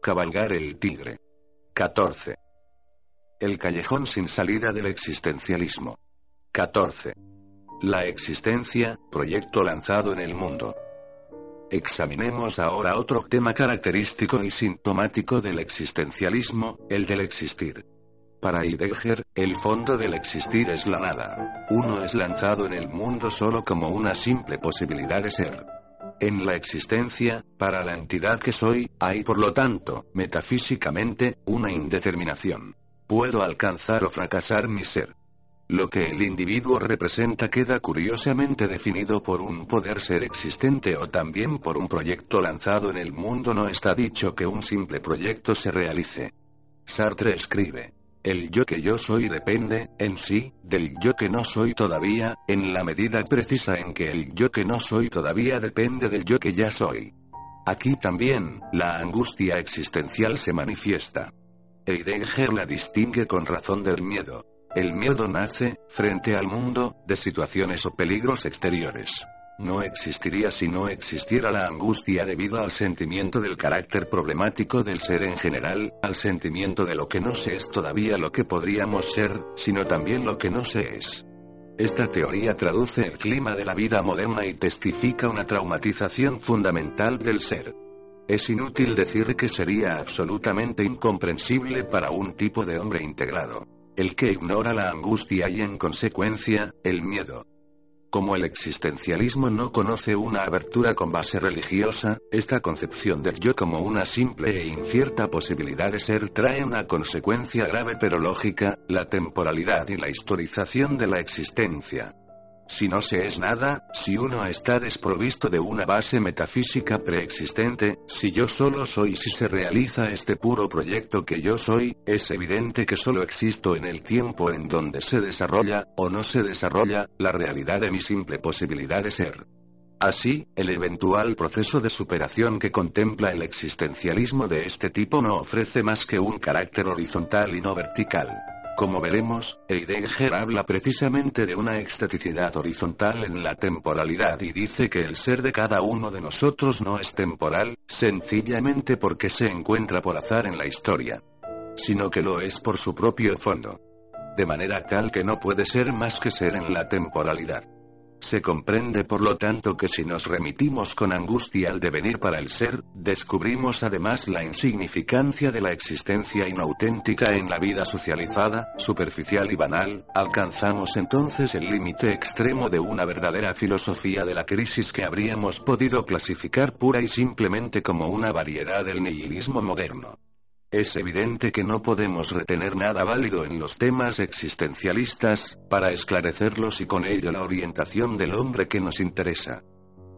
Cabalgar el tigre. 14. El callejón sin salida del existencialismo. 14. La existencia, proyecto lanzado en el mundo. Examinemos ahora otro tema característico y sintomático del existencialismo, el del existir. Para Heidegger, el fondo del existir es la nada. Uno es lanzado en el mundo solo como una simple posibilidad de ser. En la existencia, para la entidad que soy, hay por lo tanto, metafísicamente, una indeterminación. Puedo alcanzar o fracasar mi ser. Lo que el individuo representa queda curiosamente definido por un poder ser existente o también por un proyecto lanzado en el mundo. No está dicho que un simple proyecto se realice. Sartre escribe, el yo que yo soy depende, en sí, del yo que no soy todavía, en la medida precisa en que el yo que no soy todavía depende del yo que ya soy. Aquí también, la angustia existencial se manifiesta. Heidegger la distingue con razón del miedo. El miedo nace, frente al mundo, de situaciones o peligros exteriores no existiría si no existiera la angustia debido al sentimiento del carácter problemático del ser en general, al sentimiento de lo que no se es todavía lo que podríamos ser, sino también lo que no se es. Esta teoría traduce el clima de la vida moderna y testifica una traumatización fundamental del ser. Es inútil decir que sería absolutamente incomprensible para un tipo de hombre integrado. El que ignora la angustia y en consecuencia, el miedo. Como el existencialismo no conoce una abertura con base religiosa, esta concepción del yo como una simple e incierta posibilidad de ser trae una consecuencia grave pero lógica, la temporalidad y la historización de la existencia. Si no se es nada, si uno está desprovisto de una base metafísica preexistente, si yo solo soy, si se realiza este puro proyecto que yo soy, es evidente que solo existo en el tiempo en donde se desarrolla, o no se desarrolla, la realidad de mi simple posibilidad de ser. Así, el eventual proceso de superación que contempla el existencialismo de este tipo no ofrece más que un carácter horizontal y no vertical. Como veremos, Heidegger habla precisamente de una extaticidad horizontal en la temporalidad y dice que el ser de cada uno de nosotros no es temporal, sencillamente porque se encuentra por azar en la historia. Sino que lo es por su propio fondo. De manera tal que no puede ser más que ser en la temporalidad. Se comprende por lo tanto que si nos remitimos con angustia al devenir para el ser, descubrimos además la insignificancia de la existencia inauténtica en la vida socializada, superficial y banal, alcanzamos entonces el límite extremo de una verdadera filosofía de la crisis que habríamos podido clasificar pura y simplemente como una variedad del nihilismo moderno. Es evidente que no podemos retener nada válido en los temas existencialistas, para esclarecerlos y con ello la orientación del hombre que nos interesa.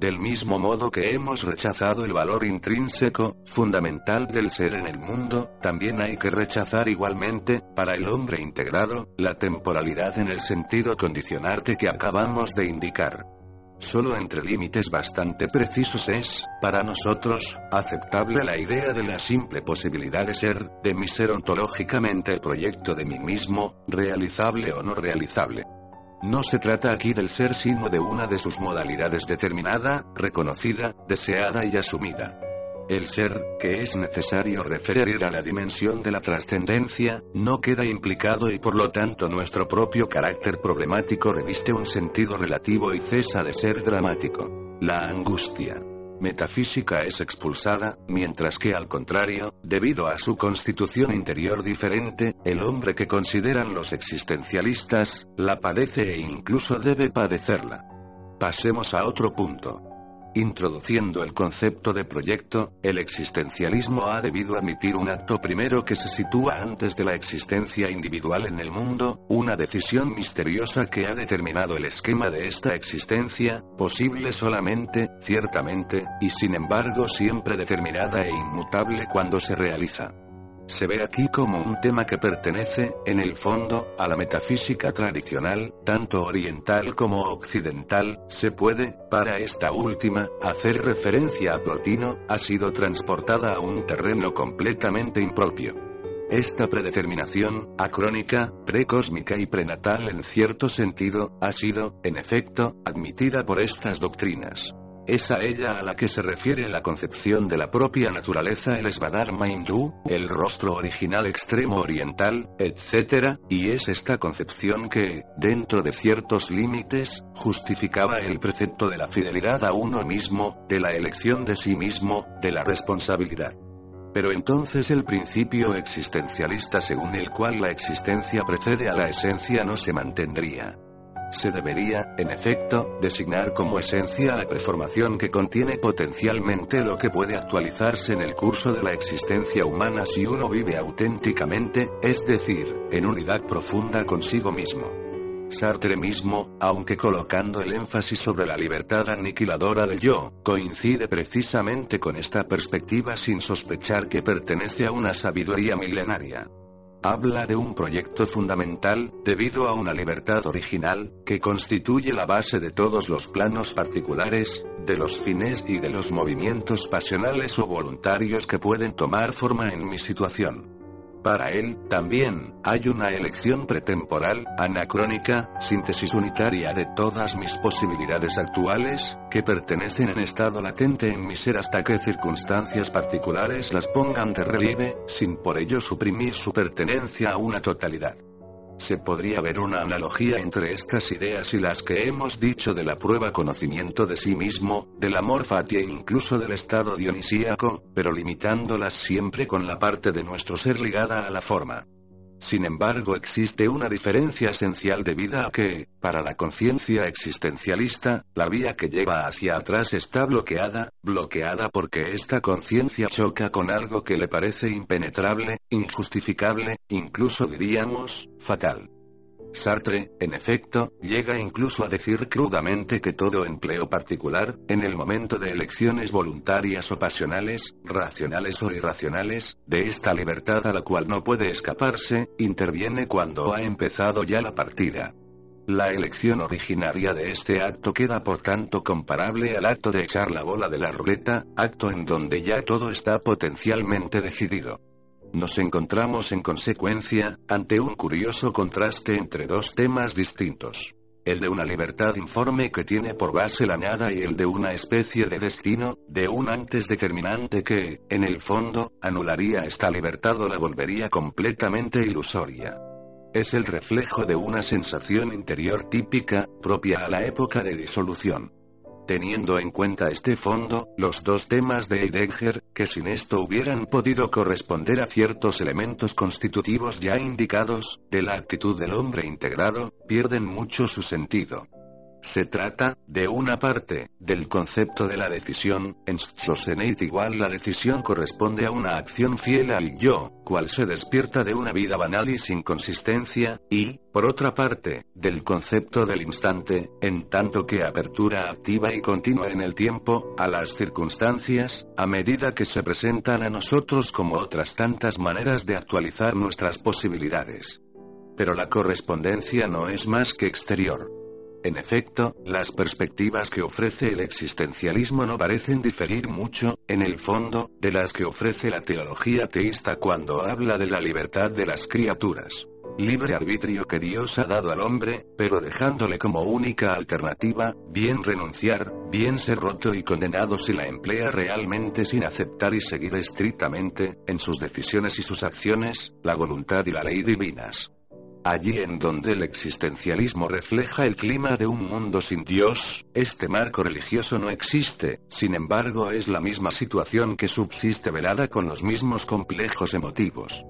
Del mismo modo que hemos rechazado el valor intrínseco, fundamental del ser en el mundo, también hay que rechazar igualmente, para el hombre integrado, la temporalidad en el sentido condicionante que acabamos de indicar. Solo entre límites bastante precisos es, para nosotros, aceptable la idea de la simple posibilidad de ser, de mi ser ontológicamente el proyecto de mí mismo, realizable o no realizable. No se trata aquí del ser sino de una de sus modalidades determinada, reconocida, deseada y asumida. El ser, que es necesario referir a la dimensión de la trascendencia, no queda implicado y por lo tanto nuestro propio carácter problemático reviste un sentido relativo y cesa de ser dramático. La angustia metafísica es expulsada, mientras que al contrario, debido a su constitución interior diferente, el hombre que consideran los existencialistas, la padece e incluso debe padecerla. Pasemos a otro punto. Introduciendo el concepto de proyecto, el existencialismo ha debido admitir un acto primero que se sitúa antes de la existencia individual en el mundo, una decisión misteriosa que ha determinado el esquema de esta existencia, posible solamente, ciertamente, y sin embargo siempre determinada e inmutable cuando se realiza se ve aquí como un tema que pertenece, en el fondo, a la metafísica tradicional, tanto oriental como occidental, se puede, para esta última, hacer referencia a Plotino, ha sido transportada a un terreno completamente impropio. Esta predeterminación, acrónica, precósmica y prenatal en cierto sentido, ha sido, en efecto, admitida por estas doctrinas. Es a ella a la que se refiere la concepción de la propia naturaleza el Svadharma hindú, el rostro original extremo oriental, etc., y es esta concepción que, dentro de ciertos límites, justificaba el precepto de la fidelidad a uno mismo, de la elección de sí mismo, de la responsabilidad. Pero entonces el principio existencialista según el cual la existencia precede a la esencia no se mantendría. Se debería, en efecto, designar como esencia la preformación que contiene potencialmente lo que puede actualizarse en el curso de la existencia humana si uno vive auténticamente, es decir, en unidad profunda consigo mismo. Sartre mismo, aunque colocando el énfasis sobre la libertad aniquiladora del yo, coincide precisamente con esta perspectiva sin sospechar que pertenece a una sabiduría milenaria. Habla de un proyecto fundamental, debido a una libertad original, que constituye la base de todos los planos particulares, de los fines y de los movimientos pasionales o voluntarios que pueden tomar forma en mi situación. Para él, también, hay una elección pretemporal, anacrónica, síntesis unitaria de todas mis posibilidades actuales, que pertenecen en estado latente en mi ser hasta que circunstancias particulares las pongan de relieve, sin por ello suprimir su pertenencia a una totalidad. Se podría ver una analogía entre estas ideas y las que hemos dicho de la prueba conocimiento de sí mismo, del amor fati e incluso del estado dionisíaco, pero limitándolas siempre con la parte de nuestro ser ligada a la forma. Sin embargo, existe una diferencia esencial debido a que, para la conciencia existencialista, la vía que lleva hacia atrás está bloqueada, bloqueada porque esta conciencia choca con algo que le parece impenetrable, injustificable, incluso diríamos, fatal. Sartre, en efecto, llega incluso a decir crudamente que todo empleo particular, en el momento de elecciones voluntarias o pasionales, racionales o irracionales, de esta libertad a la cual no puede escaparse, interviene cuando ha empezado ya la partida. La elección originaria de este acto queda por tanto comparable al acto de echar la bola de la ruleta, acto en donde ya todo está potencialmente decidido. Nos encontramos en consecuencia, ante un curioso contraste entre dos temas distintos. El de una libertad informe que tiene por base la nada y el de una especie de destino, de un antes determinante que, en el fondo, anularía esta libertad o la volvería completamente ilusoria. Es el reflejo de una sensación interior típica, propia a la época de disolución. Teniendo en cuenta este fondo, los dos temas de Heidegger, que sin esto hubieran podido corresponder a ciertos elementos constitutivos ya indicados, de la actitud del hombre integrado, pierden mucho su sentido. Se trata, de una parte, del concepto de la decisión, en Schosenheit igual la decisión corresponde a una acción fiel al yo, cual se despierta de una vida banal y sin consistencia, y, por otra parte, del concepto del instante, en tanto que apertura activa y continua en el tiempo, a las circunstancias, a medida que se presentan a nosotros como otras tantas maneras de actualizar nuestras posibilidades. Pero la correspondencia no es más que exterior. En efecto, las perspectivas que ofrece el existencialismo no parecen diferir mucho, en el fondo, de las que ofrece la teología teísta cuando habla de la libertad de las criaturas. Libre arbitrio que Dios ha dado al hombre, pero dejándole como única alternativa, bien renunciar, bien ser roto y condenado si la emplea realmente sin aceptar y seguir estrictamente, en sus decisiones y sus acciones, la voluntad y la ley divinas. Allí en donde el existencialismo refleja el clima de un mundo sin Dios, este marco religioso no existe, sin embargo es la misma situación que subsiste velada con los mismos complejos emotivos.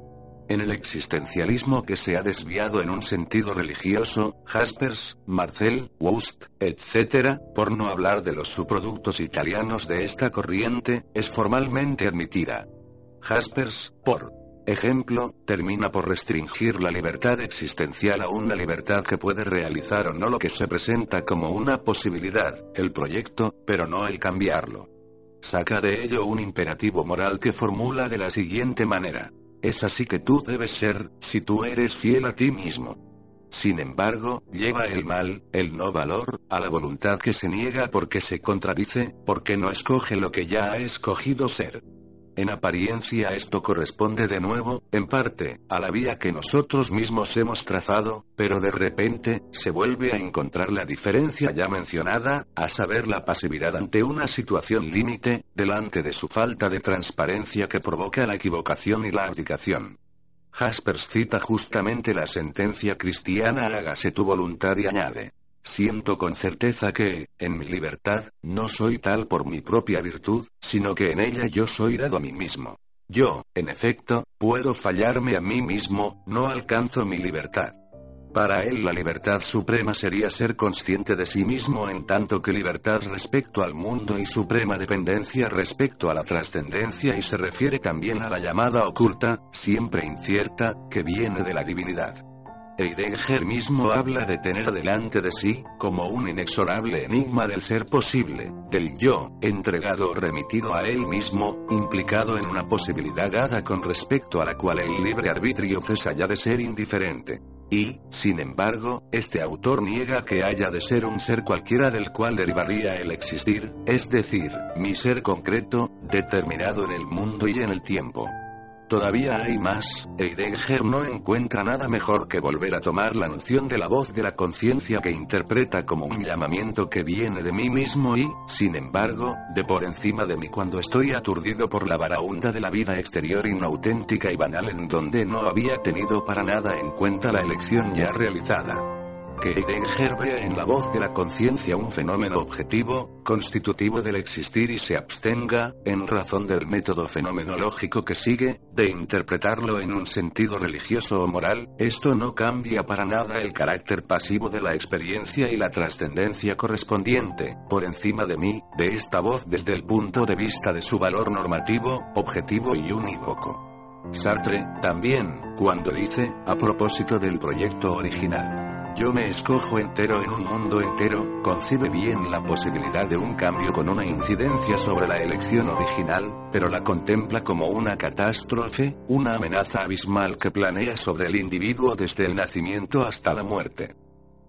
en el existencialismo que se ha desviado en un sentido religioso, Jaspers, Marcel, Woust, etc., por no hablar de los subproductos italianos de esta corriente, es formalmente admitida. Jaspers, por ejemplo, termina por restringir la libertad existencial a una libertad que puede realizar o no lo que se presenta como una posibilidad, el proyecto, pero no el cambiarlo. Saca de ello un imperativo moral que formula de la siguiente manera. Es así que tú debes ser, si tú eres fiel a ti mismo. Sin embargo, lleva el mal, el no valor, a la voluntad que se niega porque se contradice, porque no escoge lo que ya ha escogido ser. En apariencia esto corresponde de nuevo, en parte, a la vía que nosotros mismos hemos trazado, pero de repente, se vuelve a encontrar la diferencia ya mencionada, a saber la pasividad ante una situación límite, delante de su falta de transparencia que provoca la equivocación y la abdicación. Jaspers cita justamente la sentencia cristiana hágase tu voluntad y añade. Siento con certeza que, en mi libertad, no soy tal por mi propia virtud, sino que en ella yo soy dado a mí mismo. Yo, en efecto, puedo fallarme a mí mismo, no alcanzo mi libertad. Para él la libertad suprema sería ser consciente de sí mismo en tanto que libertad respecto al mundo y suprema dependencia respecto a la trascendencia y se refiere también a la llamada oculta, siempre incierta, que viene de la divinidad. Heidegger mismo habla de tener delante de sí, como un inexorable enigma del ser posible, del yo, entregado o remitido a él mismo, implicado en una posibilidad dada con respecto a la cual el libre arbitrio cesa ya de ser indiferente. Y, sin embargo, este autor niega que haya de ser un ser cualquiera del cual derivaría el existir, es decir, mi ser concreto, determinado en el mundo y en el tiempo. Todavía hay más, Heidegger no encuentra nada mejor que volver a tomar la noción de la voz de la conciencia que interpreta como un llamamiento que viene de mí mismo y, sin embargo, de por encima de mí. Cuando estoy aturdido por la varaunda de la vida exterior inauténtica y banal en donde no había tenido para nada en cuenta la elección ya realizada que Heidegger vea en la voz de la conciencia un fenómeno objetivo, constitutivo del existir y se abstenga, en razón del método fenomenológico que sigue, de interpretarlo en un sentido religioso o moral, esto no cambia para nada el carácter pasivo de la experiencia y la trascendencia correspondiente, por encima de mí, de esta voz desde el punto de vista de su valor normativo, objetivo y unívoco. Sartre, también, cuando dice, a propósito del proyecto original. Yo me escojo entero en un mundo entero, concibe bien la posibilidad de un cambio con una incidencia sobre la elección original, pero la contempla como una catástrofe, una amenaza abismal que planea sobre el individuo desde el nacimiento hasta la muerte.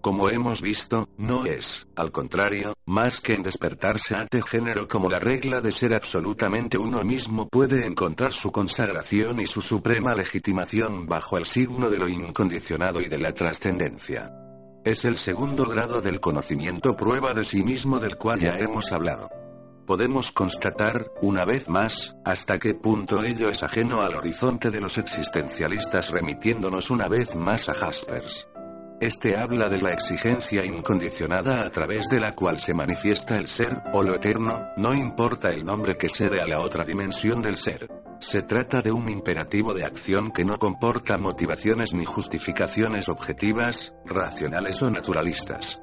Como hemos visto, no es, al contrario, más que en despertarse ante género como la regla de ser absolutamente uno mismo puede encontrar su consagración y su suprema legitimación bajo el signo de lo incondicionado y de la trascendencia. Es el segundo grado del conocimiento prueba de sí mismo del cual ya hemos hablado. Podemos constatar, una vez más, hasta qué punto ello es ajeno al horizonte de los existencialistas remitiéndonos una vez más a Jaspers. Este habla de la exigencia incondicionada a través de la cual se manifiesta el ser, o lo eterno, no importa el nombre que se dé a la otra dimensión del ser. Se trata de un imperativo de acción que no comporta motivaciones ni justificaciones objetivas, racionales o naturalistas.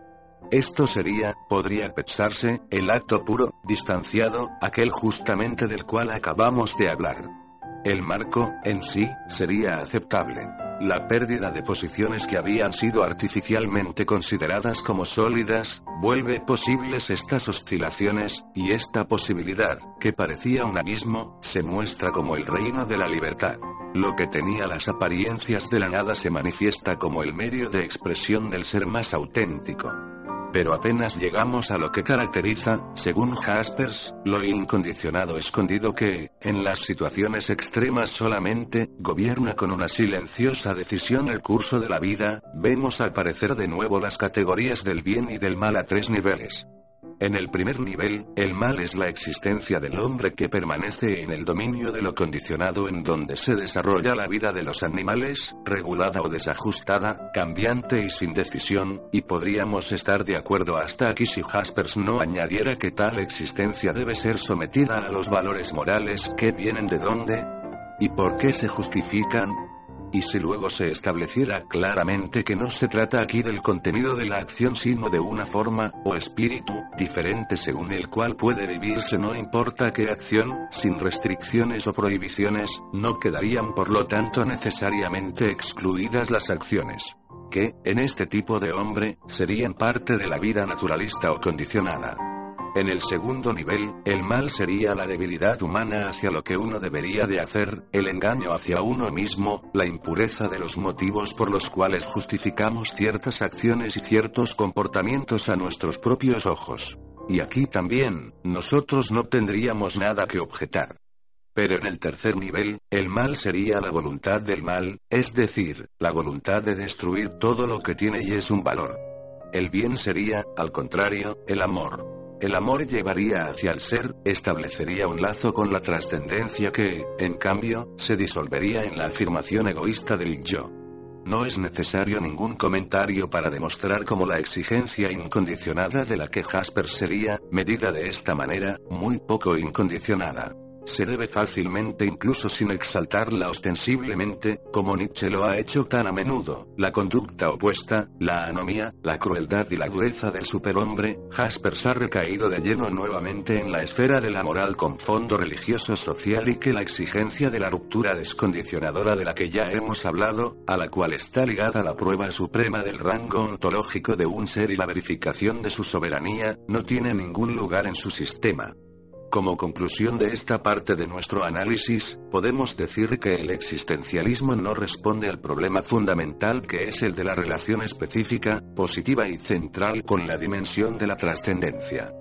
Esto sería, podría pensarse, el acto puro, distanciado, aquel justamente del cual acabamos de hablar. El marco, en sí, sería aceptable. La pérdida de posiciones que habían sido artificialmente consideradas como sólidas, vuelve posibles estas oscilaciones, y esta posibilidad, que parecía un abismo, se muestra como el reino de la libertad. Lo que tenía las apariencias de la nada se manifiesta como el medio de expresión del ser más auténtico. Pero apenas llegamos a lo que caracteriza, según Jaspers, lo incondicionado escondido que, en las situaciones extremas solamente, gobierna con una silenciosa decisión el curso de la vida, vemos aparecer de nuevo las categorías del bien y del mal a tres niveles. En el primer nivel, el mal es la existencia del hombre que permanece en el dominio de lo condicionado en donde se desarrolla la vida de los animales, regulada o desajustada, cambiante y sin decisión, y podríamos estar de acuerdo hasta aquí si Jaspers no añadiera que tal existencia debe ser sometida a los valores morales que vienen de dónde y por qué se justifican, y si luego se estableciera claramente que no se trata aquí del contenido de la acción sino de una forma, o espíritu, diferente según el cual puede vivirse no importa qué acción, sin restricciones o prohibiciones, no quedarían por lo tanto necesariamente excluidas las acciones que, en este tipo de hombre, serían parte de la vida naturalista o condicionada. En el segundo nivel, el mal sería la debilidad humana hacia lo que uno debería de hacer, el engaño hacia uno mismo, la impureza de los motivos por los cuales justificamos ciertas acciones y ciertos comportamientos a nuestros propios ojos. Y aquí también, nosotros no tendríamos nada que objetar. Pero en el tercer nivel, el mal sería la voluntad del mal, es decir, la voluntad de destruir todo lo que tiene y es un valor. El bien sería, al contrario, el amor. El amor llevaría hacia el ser, establecería un lazo con la trascendencia que, en cambio, se disolvería en la afirmación egoísta del yo. No es necesario ningún comentario para demostrar cómo la exigencia incondicionada de la que Jasper sería, medida de esta manera, muy poco incondicionada se debe fácilmente incluso sin exaltarla ostensiblemente, como Nietzsche lo ha hecho tan a menudo, la conducta opuesta, la anomía, la crueldad y la dureza del superhombre, Jaspers ha recaído de lleno nuevamente en la esfera de la moral con fondo religioso social y que la exigencia de la ruptura descondicionadora de la que ya hemos hablado, a la cual está ligada la prueba suprema del rango ontológico de un ser y la verificación de su soberanía, no tiene ningún lugar en su sistema. Como conclusión de esta parte de nuestro análisis, podemos decir que el existencialismo no responde al problema fundamental que es el de la relación específica, positiva y central con la dimensión de la trascendencia.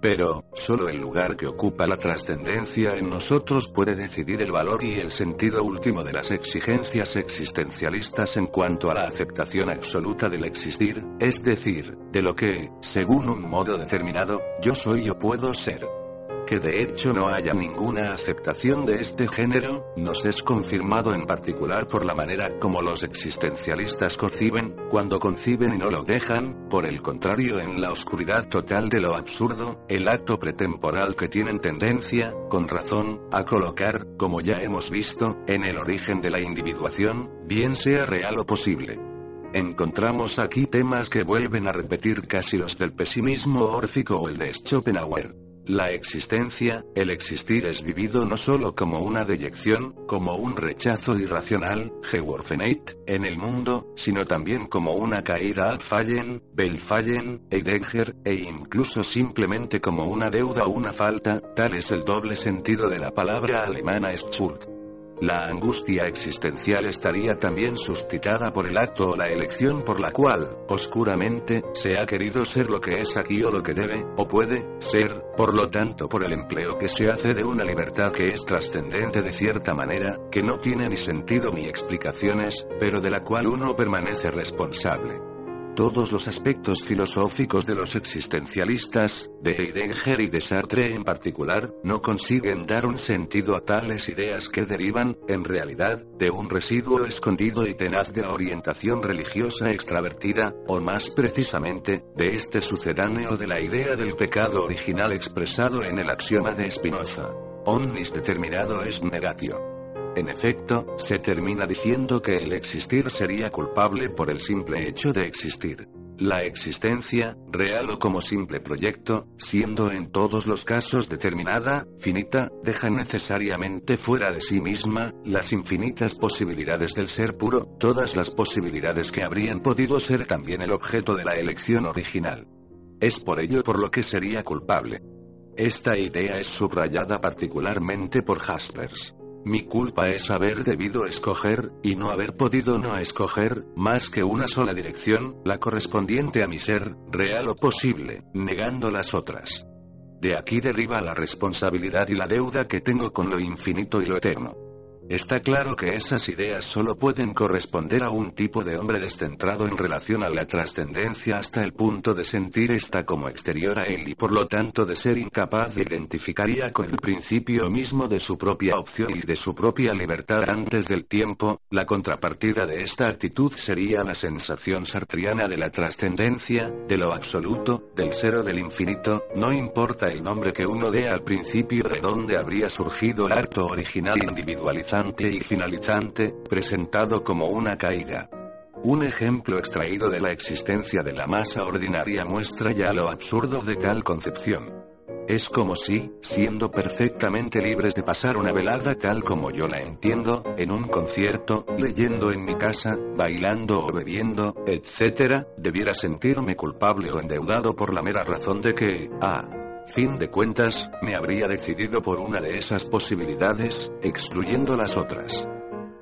Pero, solo el lugar que ocupa la trascendencia en nosotros puede decidir el valor y el sentido último de las exigencias existencialistas en cuanto a la aceptación absoluta del existir, es decir, de lo que, según un modo determinado, yo soy o puedo ser que de hecho no haya ninguna aceptación de este género, nos es confirmado en particular por la manera como los existencialistas conciben, cuando conciben y no lo dejan, por el contrario en la oscuridad total de lo absurdo, el acto pretemporal que tienen tendencia, con razón, a colocar, como ya hemos visto, en el origen de la individuación, bien sea real o posible. Encontramos aquí temas que vuelven a repetir casi los del pesimismo órfico o el de Schopenhauer. La existencia, el existir es vivido no solo como una deyección, como un rechazo irracional, Geworfenheit, en el mundo, sino también como una caída al fallen, Belfallen, Heidegger, e incluso simplemente como una deuda o una falta, tal es el doble sentido de la palabra alemana Schuld. La angustia existencial estaría también suscitada por el acto o la elección por la cual, oscuramente, se ha querido ser lo que es aquí o lo que debe, o puede, ser, por lo tanto por el empleo que se hace de una libertad que es trascendente de cierta manera, que no tiene ni sentido ni explicaciones, pero de la cual uno permanece responsable. Todos los aspectos filosóficos de los existencialistas, de Heidegger y de Sartre en particular, no consiguen dar un sentido a tales ideas que derivan, en realidad, de un residuo escondido y tenaz de orientación religiosa extravertida, o más precisamente, de este sucedáneo de la idea del pecado original expresado en el axioma de Spinoza. Omnis determinado es negatio. En efecto, se termina diciendo que el existir sería culpable por el simple hecho de existir. La existencia, real o como simple proyecto, siendo en todos los casos determinada, finita, deja necesariamente fuera de sí misma, las infinitas posibilidades del ser puro, todas las posibilidades que habrían podido ser también el objeto de la elección original. Es por ello por lo que sería culpable. Esta idea es subrayada particularmente por Jaspers. Mi culpa es haber debido escoger, y no haber podido no escoger, más que una sola dirección, la correspondiente a mi ser, real o posible, negando las otras. De aquí deriva la responsabilidad y la deuda que tengo con lo infinito y lo eterno. Está claro que esas ideas solo pueden corresponder a un tipo de hombre descentrado en relación a la trascendencia hasta el punto de sentir esta como exterior a él y por lo tanto de ser incapaz de identificaría con el principio mismo de su propia opción y de su propia libertad antes del tiempo, la contrapartida de esta actitud sería la sensación sartriana de la trascendencia, de lo absoluto, del ser o del infinito, no importa el nombre que uno dé al principio de dónde habría surgido el acto original individualizado y finalizante, presentado como una caída. Un ejemplo extraído de la existencia de la masa ordinaria muestra ya lo absurdo de tal concepción. Es como si, siendo perfectamente libres de pasar una velada tal como yo la entiendo, en un concierto, leyendo en mi casa, bailando o bebiendo, etc., debiera sentirme culpable o endeudado por la mera razón de que, a fin de cuentas, me habría decidido por una de esas posibilidades, excluyendo las otras.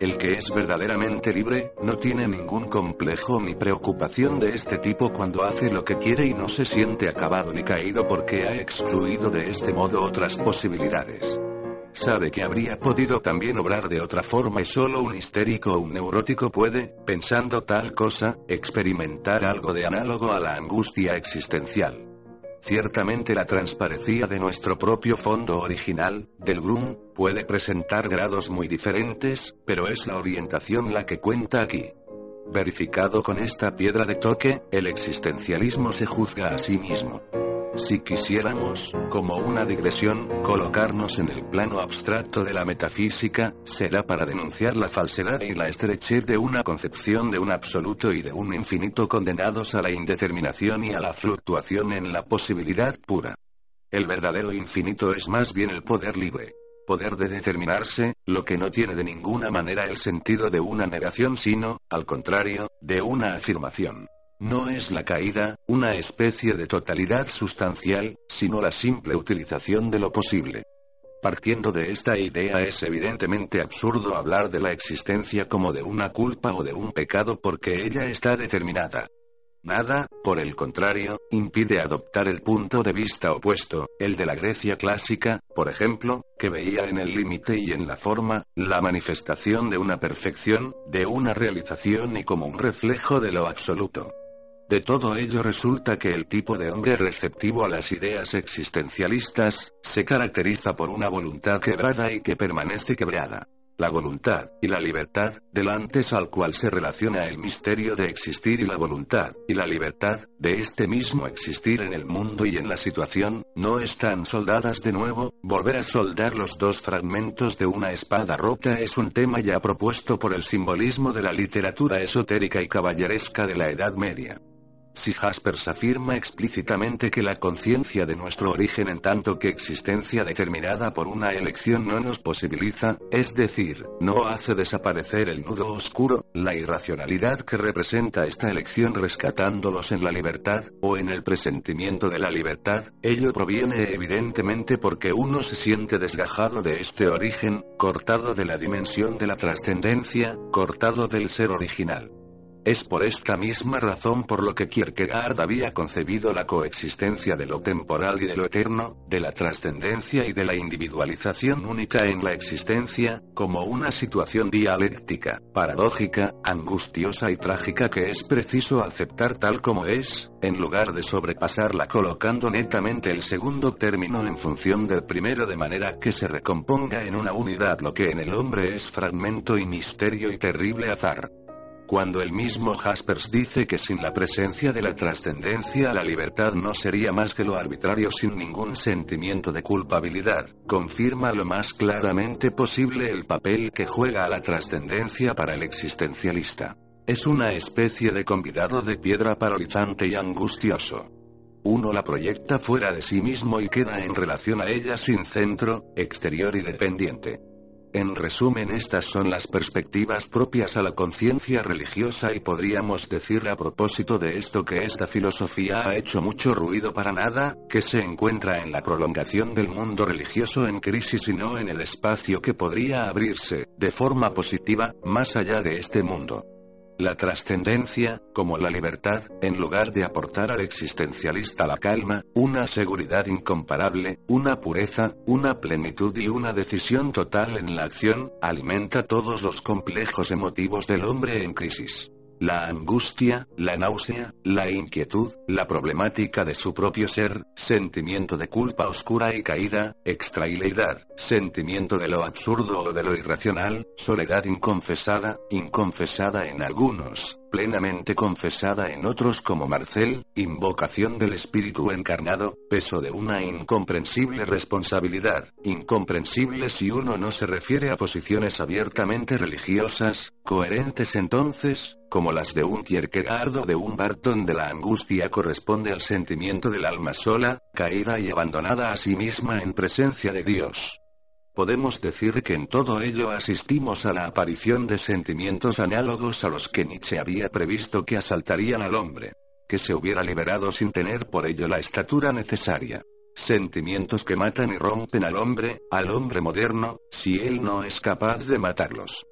El que es verdaderamente libre, no tiene ningún complejo ni preocupación de este tipo cuando hace lo que quiere y no se siente acabado ni caído porque ha excluido de este modo otras posibilidades. Sabe que habría podido también obrar de otra forma y solo un histérico o un neurótico puede, pensando tal cosa, experimentar algo de análogo a la angustia existencial. Ciertamente la transparencia de nuestro propio fondo original, del GRUM, puede presentar grados muy diferentes, pero es la orientación la que cuenta aquí. Verificado con esta piedra de toque, el existencialismo se juzga a sí mismo. Si quisiéramos, como una digresión, colocarnos en el plano abstracto de la metafísica, será para denunciar la falsedad y la estrechez de una concepción de un absoluto y de un infinito condenados a la indeterminación y a la fluctuación en la posibilidad pura. El verdadero infinito es más bien el poder libre. Poder de determinarse, lo que no tiene de ninguna manera el sentido de una negación sino, al contrario, de una afirmación. No es la caída, una especie de totalidad sustancial, sino la simple utilización de lo posible. Partiendo de esta idea es evidentemente absurdo hablar de la existencia como de una culpa o de un pecado porque ella está determinada. Nada, por el contrario, impide adoptar el punto de vista opuesto, el de la Grecia clásica, por ejemplo, que veía en el límite y en la forma, la manifestación de una perfección, de una realización y como un reflejo de lo absoluto. De todo ello resulta que el tipo de hombre receptivo a las ideas existencialistas, se caracteriza por una voluntad quebrada y que permanece quebrada. La voluntad, y la libertad, delante al cual se relaciona el misterio de existir y la voluntad, y la libertad, de este mismo existir en el mundo y en la situación, no están soldadas de nuevo, volver a soldar los dos fragmentos de una espada rota es un tema ya propuesto por el simbolismo de la literatura esotérica y caballeresca de la Edad Media. Si Jaspers afirma explícitamente que la conciencia de nuestro origen en tanto que existencia determinada por una elección no nos posibiliza, es decir, no hace desaparecer el nudo oscuro, la irracionalidad que representa esta elección rescatándolos en la libertad, o en el presentimiento de la libertad, ello proviene evidentemente porque uno se siente desgajado de este origen, cortado de la dimensión de la trascendencia, cortado del ser original. Es por esta misma razón por lo que Kierkegaard había concebido la coexistencia de lo temporal y de lo eterno, de la trascendencia y de la individualización única en la existencia, como una situación dialéctica, paradójica, angustiosa y trágica que es preciso aceptar tal como es, en lugar de sobrepasarla colocando netamente el segundo término en función del primero de manera que se recomponga en una unidad lo que en el hombre es fragmento y misterio y terrible azar. Cuando el mismo Jaspers dice que sin la presencia de la trascendencia la libertad no sería más que lo arbitrario sin ningún sentimiento de culpabilidad, confirma lo más claramente posible el papel que juega la trascendencia para el existencialista. Es una especie de convidado de piedra paralizante y angustioso. Uno la proyecta fuera de sí mismo y queda en relación a ella sin centro, exterior y dependiente. En resumen, estas son las perspectivas propias a la conciencia religiosa y podríamos decir a propósito de esto que esta filosofía ha hecho mucho ruido para nada, que se encuentra en la prolongación del mundo religioso en crisis y no en el espacio que podría abrirse, de forma positiva, más allá de este mundo. La trascendencia, como la libertad, en lugar de aportar al existencialista la calma, una seguridad incomparable, una pureza, una plenitud y una decisión total en la acción, alimenta todos los complejos emotivos del hombre en crisis la angustia, la náusea, la inquietud, la problemática de su propio ser, sentimiento de culpa oscura y caída, extraileidad, sentimiento de lo absurdo o de lo irracional, soledad inconfesada, inconfesada en algunos, plenamente confesada en otros como Marcel, invocación del espíritu encarnado, peso de una incomprensible responsabilidad, incomprensible si uno no se refiere a posiciones abiertamente religiosas, coherentes entonces, como las de un Kierkegaard o de un Barth donde la angustia corresponde al sentimiento del alma sola, caída y abandonada a sí misma en presencia de Dios. Podemos decir que en todo ello asistimos a la aparición de sentimientos análogos a los que Nietzsche había previsto que asaltarían al hombre. Que se hubiera liberado sin tener por ello la estatura necesaria. Sentimientos que matan y rompen al hombre, al hombre moderno, si él no es capaz de matarlos.